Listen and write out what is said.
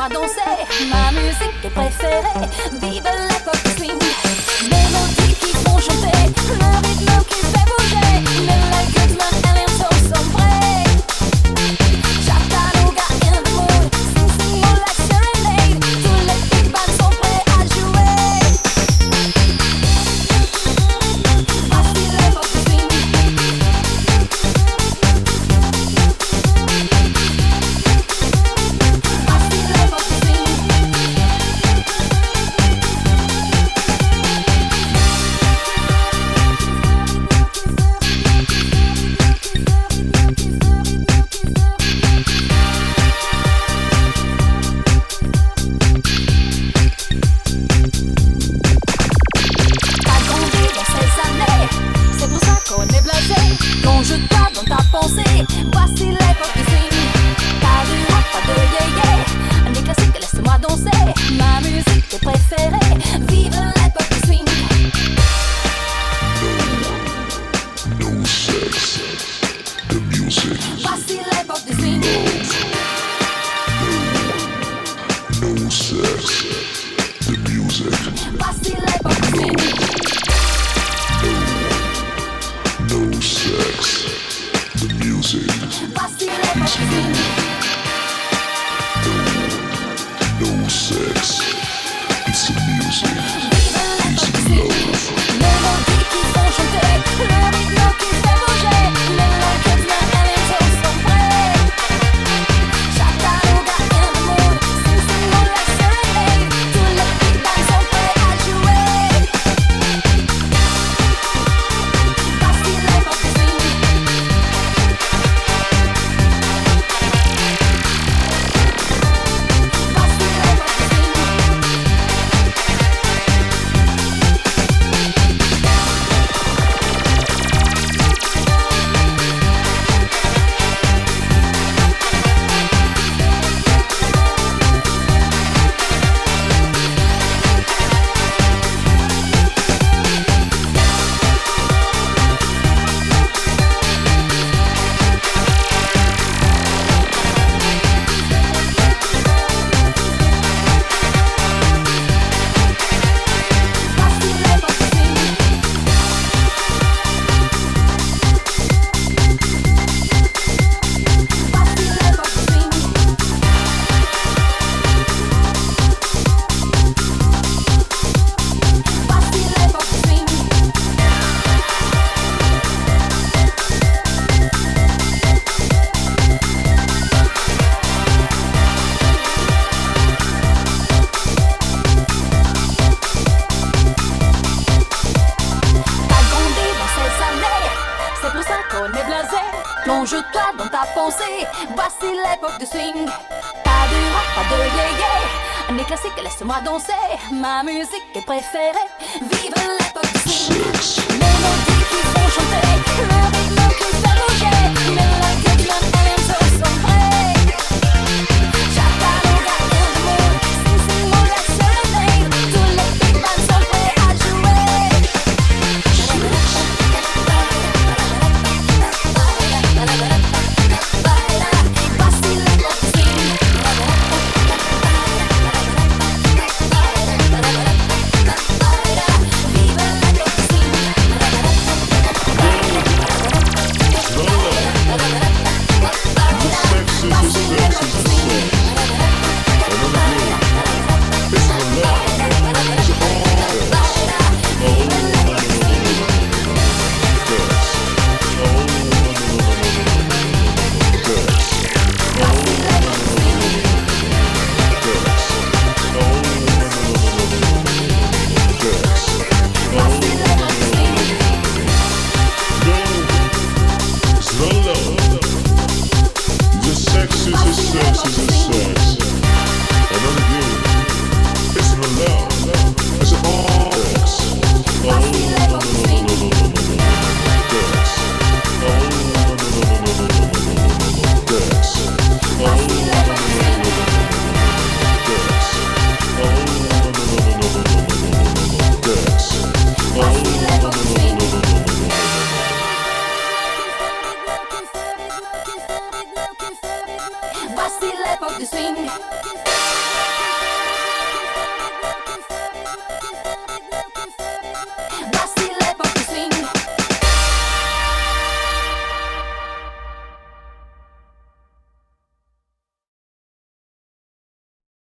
moi danser. Ma musique est préférée. Vive l'époque. plonge-toi dans ta pensée. Voici l'époque Plonge-toi dans ta pensée, voici l'époque du swing. Pas de rap, pas de yé-yé, les classiques, laisse-moi danser. Ma musique est préférée, vive l'époque du swing. 谢谢谢谢谢谢